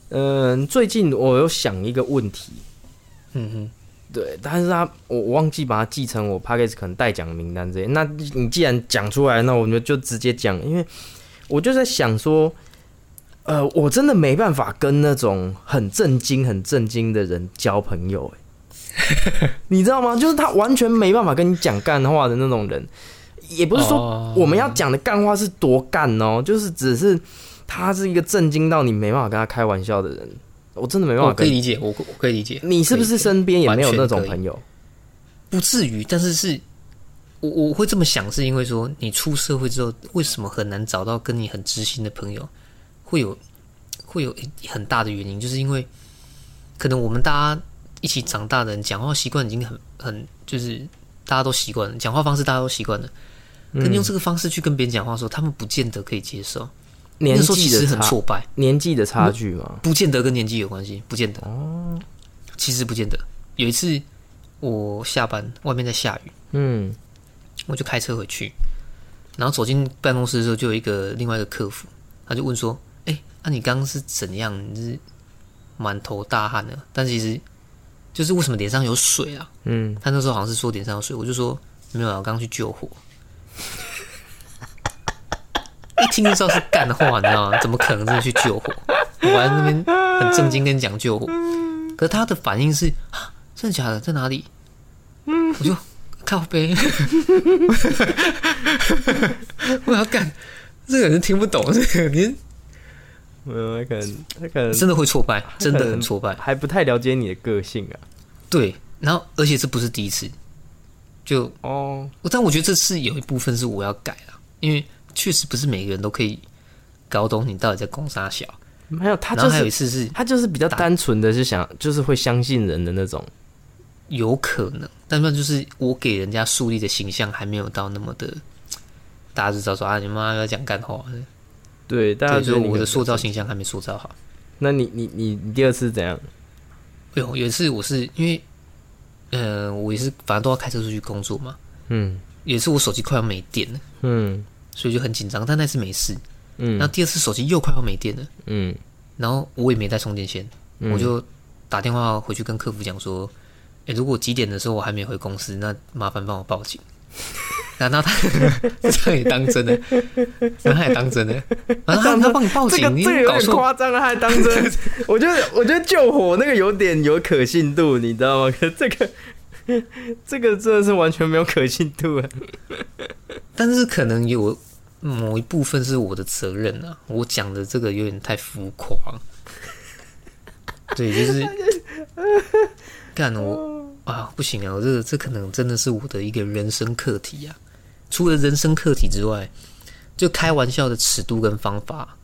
嗯、最近我有想一个问题，嗯哼，对，但是他我我忘记把它记成我 p a c k a g e 可能代讲名单这些。那你既然讲出来，那我们就直接讲，因为我就在想说，呃，我真的没办法跟那种很震惊、很震惊的人交朋友，哎，你知道吗？就是他完全没办法跟你讲干话的那种人，也不是说哦我们要讲的干话是多干哦，就是只是他是一个震惊到你没办法跟他开玩笑的人，我真的没办法跟。可以理解，我我可以理解。你是不是身边也没有那种朋友？不至于，但是是我我会这么想，是因为说你出社会之后，为什么很难找到跟你很知心的朋友？会有会有很大的原因，就是因为可能我们大家一起长大的人，讲话习惯已经很很就是大家都习惯了，讲话方式大家都习惯了。可你用这个方式去跟别人讲话的时候，他们不见得可以接受。年纪的差，很挫败，年纪的差距嘛。不见得跟年纪有关系，不见得。哦，其实不见得。有一次我下班，外面在下雨，嗯我就开车回去，然后走进办公室的时候，就有一个另外一个客服，他就问说：“哎、那、你刚刚是怎样？你是满头大汗的，但其实就是为什么脸上有水啊？”嗯，他那时候好像是说脸上有水，我就说没有啊，我刚刚去救火。一听就知道是干话，你知道吗？怎么可能真的去救火？我还在那边很震惊跟你讲救火，可是他的反应是啊，真的假的？在哪里？我就靠背，我要干，这个人听不懂，这个人没有，他可能他可能真的会挫败，真的很挫败。还不太了解你的个性啊。对，然后而且这不是第一次，就哦，但我觉得这是有一部分是我要改了，因为确实不是每个人都可以搞懂你到底在攻啥小。没有，他然后还有一次是他就是比较单纯的是想，就是会相信人的那种。有可能，但是就是我给人家树立的形象还没有到那么的，大家就知道说啊，你妈要讲干话，对，大家，觉得我的塑造形象还没塑造好。那你你你你第二次怎样？有有一次我是因为，呃，我也是反正都要开车出去工作嘛，嗯有一次我手机快要没电了，嗯所以就很紧张，但那次没事。嗯然后第二次手机又快要没电了，嗯然后我也没带充电线，嗯我就打电话回去跟客服讲说，诶，如果几点的时候我还没回公司，那麻烦帮我报警。然后他 这样也当真的，然后他也当真的，然后他他帮你报这警，你个这个有点夸张，他还当真。我觉得我觉得救火那个有点有可信度，你知道吗？可这个这个真的是完全没有可信度啊。但是可能有某一部分是我的责任啊，我讲的这个有点太浮夸，对，就是干我啊，不行啊，我这个这可能真的是我的一个人生课题啊。除了人生课题之外，就开玩笑的尺度跟方法，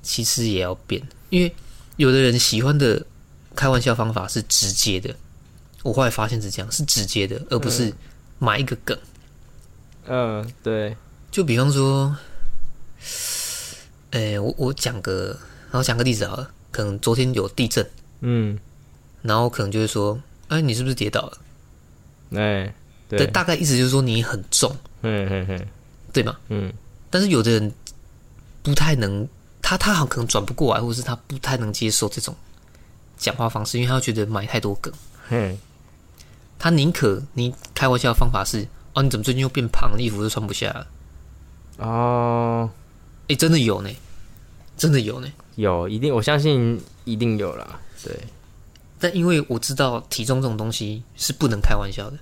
其实也要变，因为有的人喜欢的开玩笑方法是直接的，我后来发现是这样，是直接的，而不是埋一个梗。嗯，对，就比方说，诶、我我讲个，然后讲个例子好了，可能昨天有地震，嗯，然后可能就会说，哎、你是不是跌倒了？哎，对，对，大概意思就是说你很重，嗯嗯嗯对吗？嗯但是有的人不太能，他他好像可能转不过来，或者是他不太能接受这种讲话方式，因为他觉得埋太多梗，嗯，他宁可你开玩笑的方法是，哦，你怎么最近又变胖了，衣服都穿不下了？哦，哎、真的有呢，真的有呢。有一定，我相信一定有啦。对但因为我知道体重这种东西是不能开玩笑的，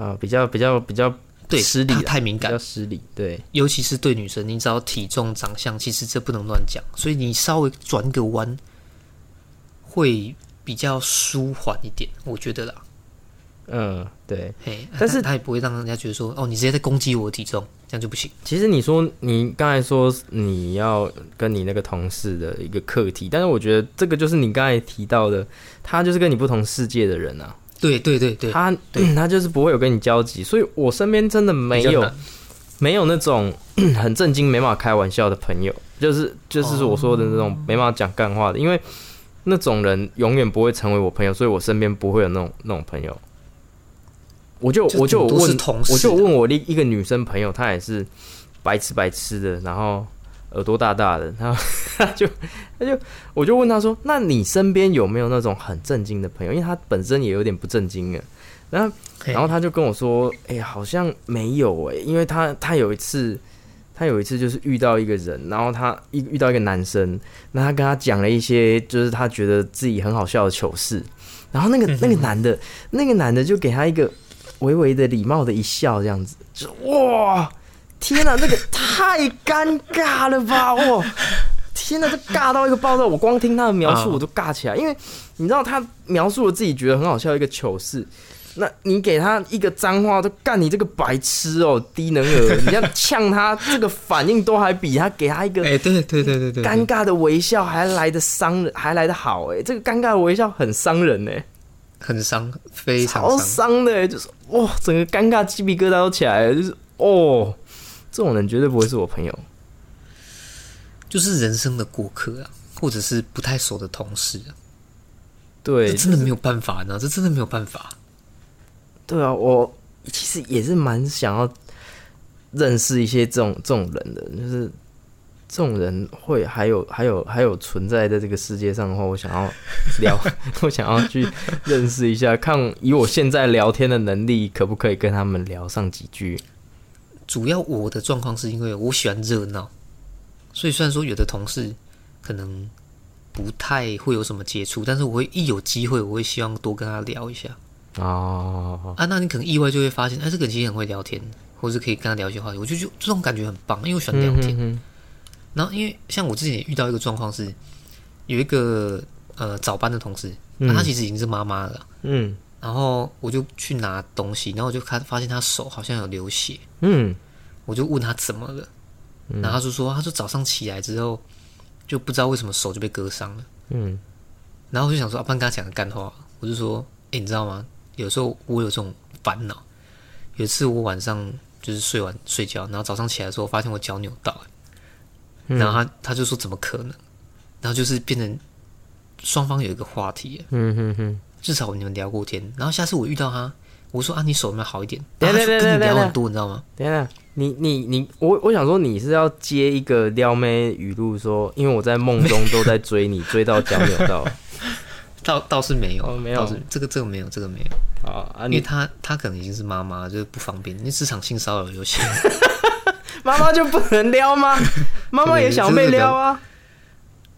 啊，比较比较比较对，失礼，太敏感比较，失礼。对，尤其是对女生，你只要体重、长相，其实这不能乱讲，所以你稍微转个弯，会比较舒缓一点，我觉得啦。嗯，对。嘿，但是他他也不会让人家觉得说，哦，你直接在攻击我的体重，这样就不行。其实你说你刚才说你要跟你那个同事的一个课题，但是我觉得这个就是你刚才提到的，他就是跟你不同世界的人啊。对对对对，他他就是不会有跟你交集，所以我身边真的没有没有那种 很震惊、没办法开玩笑的朋友，就是就是我说的那种没办法讲干话的，因为那种人永远不会成为我朋友，所以我身边不会有那种那种朋友。我就就我就问我就有问我一一个女生朋友，她也是白吃白吃的，然后耳朵大大的，然后她就他就我就问他说：“那你身边有没有那种很震惊的朋友？”因为他本身也有点不正经的，然后然后他就跟我说：“哎、好像没有哎、因为他他有一次，他有一次就是遇到一个人，然后他一遇到一个男生，那他跟他讲了一些就是他觉得自己很好笑的糗事，然后那个那个男的，那个男的就给他一个微微的礼貌的一笑，这样子，就哇，天哪、那个太尴尬了吧，哦！”天呐，这尬到一个爆炸！我光听他的描述啊我都尬起来，因为你知道他描述了自己觉得很好笑一个糗事，那你给他一个脏话，都干你这个白痴哦，低能儿！你这样呛他，这个反应都还比他给他一个哎，对对对对对，尴尬的微笑还来的伤人，还来的好哎！这个尴尬的微笑很伤人哎，很伤，非常超伤。伤的哎，就是哇，整个尴尬鸡皮疙瘩都起来了，就是哦，这种人绝对不会是我朋友。就是人生的过客啊，或者是不太熟的同事啊，对这，真的没有办法呢，这真的没有办法。对啊，我其实也是蛮想要认识一些这种这种人的，就是这种人会还有还有还有存在在这个世界上的话，我想要聊，我想要去认识一下，看以我现在聊天的能力，可不可以跟他们聊上几句。主要我的状况是因为我喜欢热闹，所以虽然说有的同事可能不太会有什么接触，但是我会一有机会，我会希望多跟他聊一下。哦，啊。那你可能意外就会发现，哎，这个人其实很会聊天，或是可以跟他聊一些话题，我就就这种感觉很棒，因为我喜欢聊天。嗯然后因为像我之前也遇到一个状况是，有一个呃早班的同事，那、嗯他其实已经是妈妈了，嗯然后我就去拿东西，然后我就看发现他手好像有流血，嗯。我就问他怎么了，然后他就说，他说早上起来之后就不知道为什么手就被割伤了，嗯。然后我就想说，啊，班跟他讲个干话，我就说，哎、你知道吗？有时候我有这种烦恼，有一次我晚上就是睡完睡觉，然后早上起来的时候，发现我脚扭到、然后他他就说怎么可能？然后就是变成双方有一个话题，嗯嗯嗯，至少你们聊过天。然后下次我遇到他，我说啊，你手有没有好一点？对然后他就跟你聊很多，你知道吗？等一下，你你你，我我想说你是要接一个撩妹语录说，因为我在梦中都在追你，追到脚扭到。倒倒是没有，哦没有倒是这个这个没有，这个没有，啊啊！因为你他他可能已经是妈妈，就是不方便。因为职场性骚扰游戏，妈妈就不能撩吗？妈妈也想被撩啊。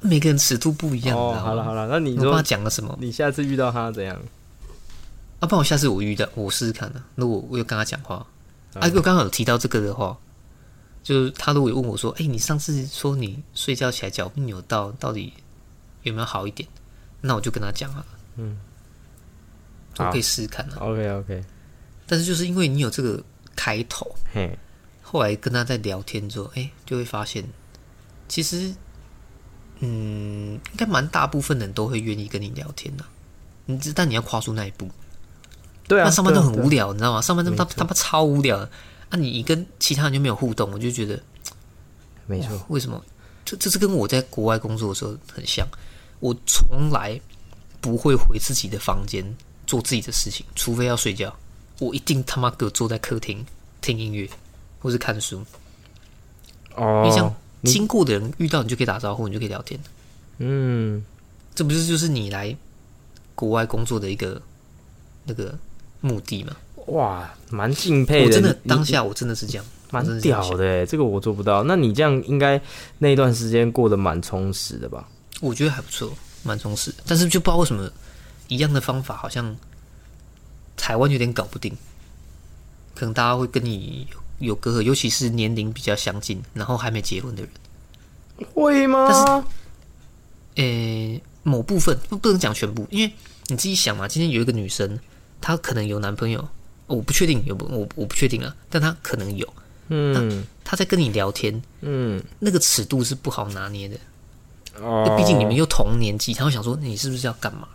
每个人尺度不一样，哦你，知道吗？好了好了，那你我不知道他说讲了什么，你下次遇到他怎样？啊，不然我下次我遇到我试试看呢、如果我有跟他讲话，嗯啊，如果刚好有提到这个的话，就是他如果有问我说，哎、你上次说你睡觉起来脚扭到，到底有没有好一点？那我就跟他讲啊，嗯，我可以试试看啊。OK OK，但是就是因为你有这个开头，嘿，后来跟他在聊天之后，哎、就会发现，其实，嗯，应该蛮大部分人都会愿意跟你聊天的、你只但你要跨出那一步。对啊，那上班都很无，聊，你知道吗？上班他没错他他妈超无聊的。啊，你跟其他人就没有互动，我就觉得没错，为什么？这这是跟我在国外工作的时候很像。我从来不会回自己的房间做自己的事情，除非要睡觉。我一定他妈给我坐在客厅听音乐或是看书。哦经过的人遇到你就可以打招呼，你就可以聊天。嗯，这不是就是你来国外工作的一个那个目的吗？哇，蛮敬佩的，我真的当下我真的是这样，蛮屌的欸，这个我做不到。那你这样应该那一段时间过得蛮充实的吧？我觉得还不错，蛮充实。但是就不知道为什么一样的方法好像台湾有点搞不定，可能大家会跟你有有隔阂，尤其是年龄比较相近，然后还没结婚的人。会吗？但是诶、某部分不不能讲全部，因为你自己想嘛，今天有一个女生，她可能有男朋友，我不确定有不我我不确定啊，但她可能有。嗯她在跟你聊天，嗯，那个尺度是不好拿捏的。哦毕竟你们又同年纪，她会想说你是不是要干嘛？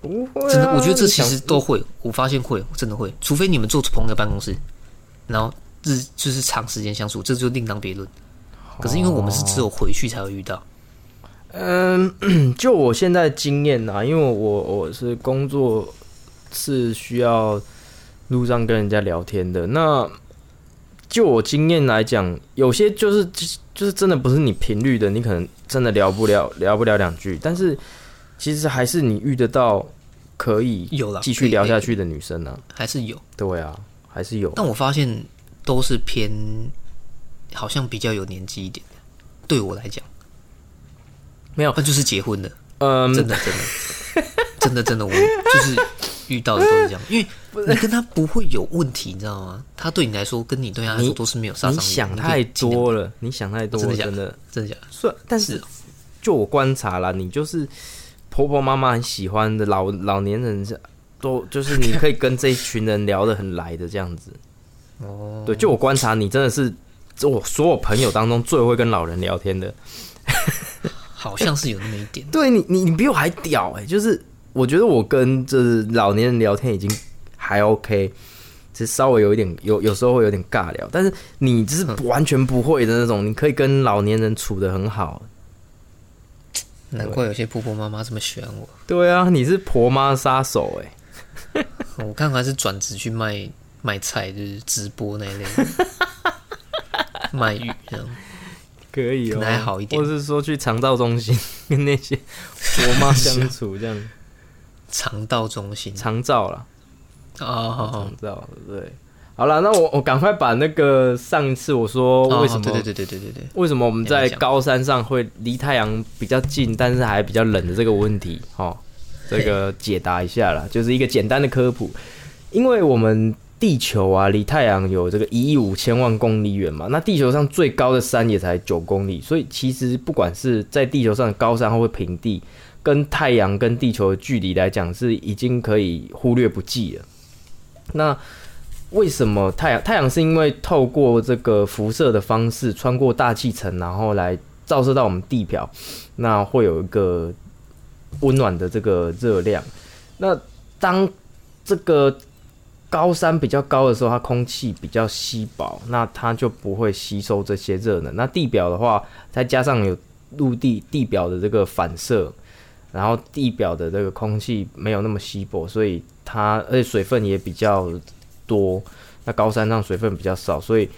不会啊、真的，我觉得这其实都会，我发现会，真的会，除非你们坐同一个办公室，然后日就是长时间相处，这就另当别论。可是因为我们是只有回去才会遇到，嗯，就我现在的经验呐、因为我我是工作是需要路上跟人家聊天的。那就我经验来讲，有些就是就是真的不是你频率的，你可能真的聊不了聊不了两句，但是其实还是你遇得到可以有了继续聊下去的女生呢、还是有。对啊，还是有。但我发现都是偏，好像比较有年纪一点的。对我来讲，没有那就是结婚的，嗯，真的真的 真的真的，我就是遇到的都是这样，因为你跟他不会有问题，你知道吗？他对你来说，跟你对他来说都是没有杀你伤力你。想太多了，你想太多了，真的真的。假的？算，但是就我观察啦，你就是婆婆妈妈很喜欢的老老年人是都就是你可以跟这一群人聊得很来的这样子。哦，对，就我观察，你真的是我所有朋友当中最会跟老人聊天的。好像是有那么一点。对你，你你比我还屌哎、就是我觉得我跟就是老年人聊天已经还 OK，只是稍微有一点有有时候会有点尬聊，但是你就是完全不会的那种，你可以跟老年人处的很好。难怪有些婆婆妈妈这么喜欢我。对啊，你是婆妈杀手哎、我看还是转职去卖卖菜，就是直播那一类的，卖鱼这样。可以哦，可能还好一点或是说去肠道中心 跟那些婆妈 相处，这样肠道中心肠道啦，哦，肠照对。好了，那我我赶快把那个上一次我说哦为什么、对对对对对对对，为什么我们在高山上会离太阳比较近，但是还比较冷的这个问题，哈，这个解答一下啦，就是一个简单的科普。因为我们地球啊，离太阳有这个一亿五千万公里远嘛，那地球上最高的山也才九公里，所以其实不管是在地球上的高山或平地，跟太阳跟地球的距离来讲，是已经可以忽略不计了。那为什么太阳？太阳是因为透过这个辐射的方式穿过大气层，然后来照射到我们地表，那会有一个温暖的这个热量。那当这个高山比较高的时候，它空气比较稀薄，那它就不会吸收这些热能。那地表的话，再加上有陆地地表的这个反射，然后地表的这个空气没有那么稀薄，所以它而且水分也比较多。那高山上水分比较少，所以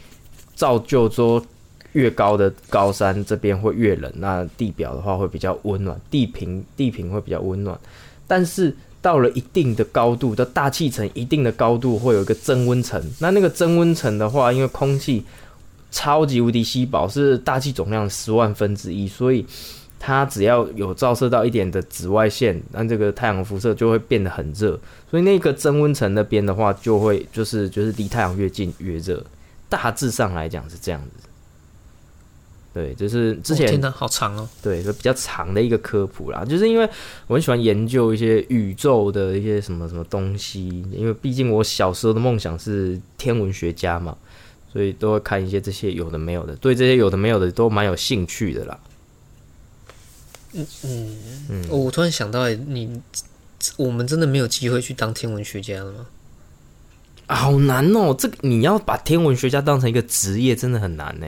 造就说越高的高山这边会越冷，那地表的话会比较温暖，地平地平会比较温暖。但是到了一定的高度，的大气层一定的高度会有一个增温层，那那个增温层的话，因为空气超级无敌稀薄，是大气总量十万分之一，所以它只要有照射到一点的紫外线，那这个太阳辐射就会变得很热，所以那个增温层那边的话，就会就是就是离太阳越近越热，大致上来讲是这样子。对，就是之前、哦天哪，好长哦，对，就比较长的一个科普啦，就是因为我很喜欢研究一些宇宙的一些什么什么东西，因为毕竟我小时候的梦想是天文学家嘛，所以都会看一些这些有的没有的，对这些有的没有的都蛮有兴趣的啦。哦我突然想到，你我们真的没有机会去当天文学家了吗？啊好难哦，这个你要把天文学家当成一个职业，真的很难呢。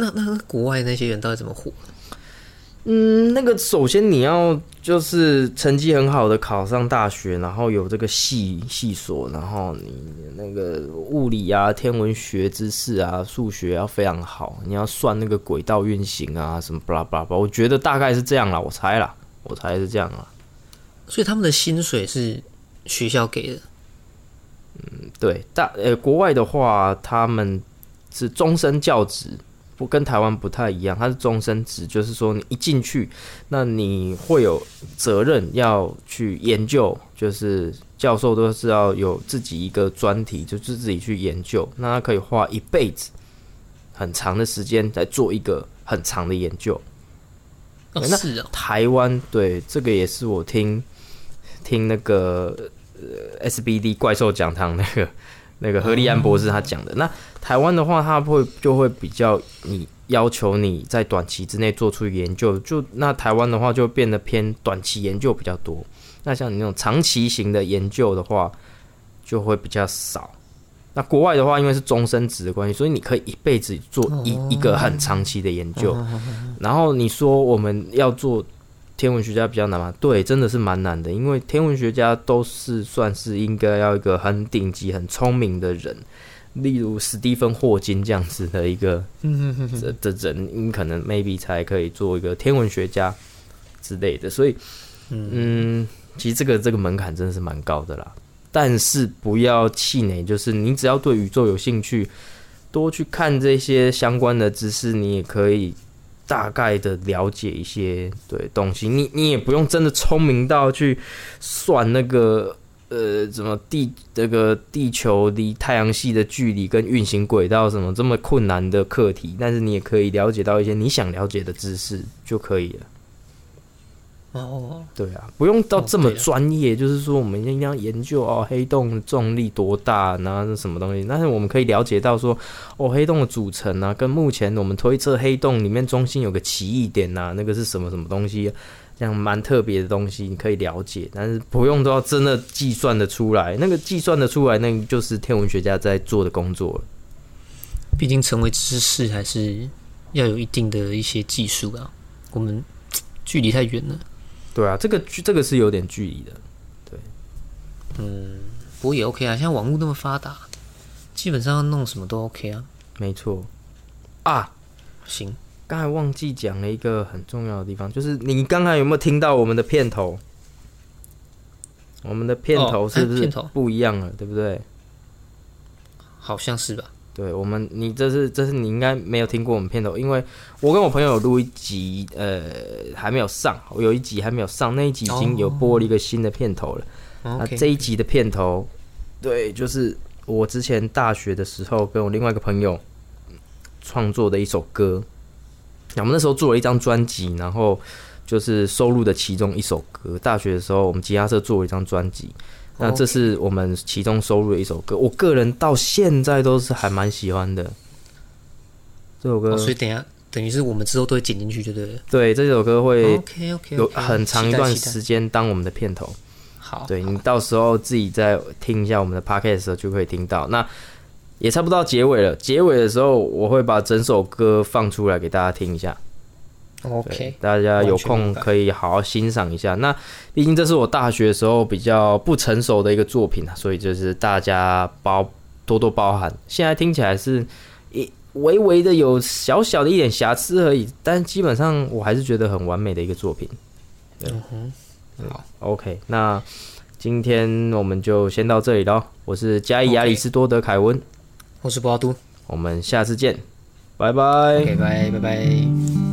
那那那国外那些人到底怎么活？嗯，那个首先你要就是成绩很好的考上大学，然后有这个系系所，然后你那个物理啊、天文学知识啊、数学要非常好，你要算那个轨道运行啊什么巴拉巴拉巴拉，我觉得大概是这样啦，我猜啦，我猜是这样啦。所以他们的薪水是学校给的，嗯对，大呃国外的话，他们是终身教职，不跟台湾不太一样，它是终身制，就是说你一进去，那你会有责任要去研究，就是教授都是要有自己一个专题，就是自己去研究，那他可以花一辈子很长的时间来做一个很长的研究。哦，那是哦，台湾对这个也是我听听那个呃 SBD 怪兽讲堂那个那个何立安博士他讲的。那台湾的话，他会就会比较你要求你在短期之内做出研究，就那台湾的话就变得偏短期研究比较多。那像你那种长期型的研究的话，就会比较少。那国外的话，因为是终身职的关系，所以你可以一辈子做一一个很长期的研究。然后你说我们要做天文学家比较难吗？对，真的是蛮难的，因为天文学家都是算是应该要一个很顶级、很聪明的人，例如史蒂芬·霍金这样子的一个的的人，你可能 maybe 才可以做一个天文学家之类的。所以，嗯，其实这个这个门槛真的是蛮高的啦。但是不要气馁，就是你只要对宇宙有兴趣，多去看这些相关的知识，你也可以大概的了解一些对东西。你你也不用真的聪明到去算那个呃，怎么地那个地球离太阳系的距离跟运行轨道什么这么困难的课题，但是你也可以了解到一些你想了解的知识就可以了。哦，对啊，不用到这么专业，就是说我们一定要研究哦，黑洞重力多大，然后是什么东西？但是我们可以了解到说，哦，黑洞的组成啊，跟目前我们推测黑洞里面中心有个奇异点呐，那个是什么什么东西？这样蛮特别的东西，你可以了解，但是不用都要真的计算的出来，那个计算的出来，那个就是天文学家在做的工作了。毕竟成为知识还是要有一定的一些技术啊，我们距离太远了。对啊，这个距这个是有点距离的，对，嗯，不过也 OK 啊，像网络那么发达，基本上弄什么都 OK 啊。没错，啊，行，刚才忘记讲了一个很重要的地方，就是你刚才有没有听到我们的片头？我们的片头是不是不一样了？对不对？好像是吧。对我们，你这是这是你应该没有听过我们片头，因为我跟我朋友有录一集，呃，还没有上，我有一集还没有上，那一集已经有播了一个新的片头了。那这一集的片头，对，就是我之前大学的时候跟我另外一个朋友创作的一首歌。我们那时候做了一张专辑，然后就是收录的其中一首歌。大学的时候，我们吉他社做了一张专辑。那这是我们其中收录的一首歌，我个人到现在都是还蛮喜欢的。这首歌，所以等下等于是我们之后都会剪进去，对不对？对，这首歌会 OK OK 有很长一段时间当我们的片头。好，对你到时候自己再听一下我们的 Podcast 的时候就可以听到。那也差不多到结尾了，结尾的时候我会把整首歌放出来给大家听一下。OK，大家有空可以好好欣赏一下。那毕竟这是我大学时候比较不成熟的一个作品啊，所以就是大家包多多包涵。现在听起来是一微微的有小小的一点瑕疵而已，但基本上我还是觉得很完美的一个作品。嗯哼，好，OK，那今天我们就先到这里喽。我是加伊亚里斯多德凯文，我是波阿都，我们下次见，拜拜，拜拜，拜拜。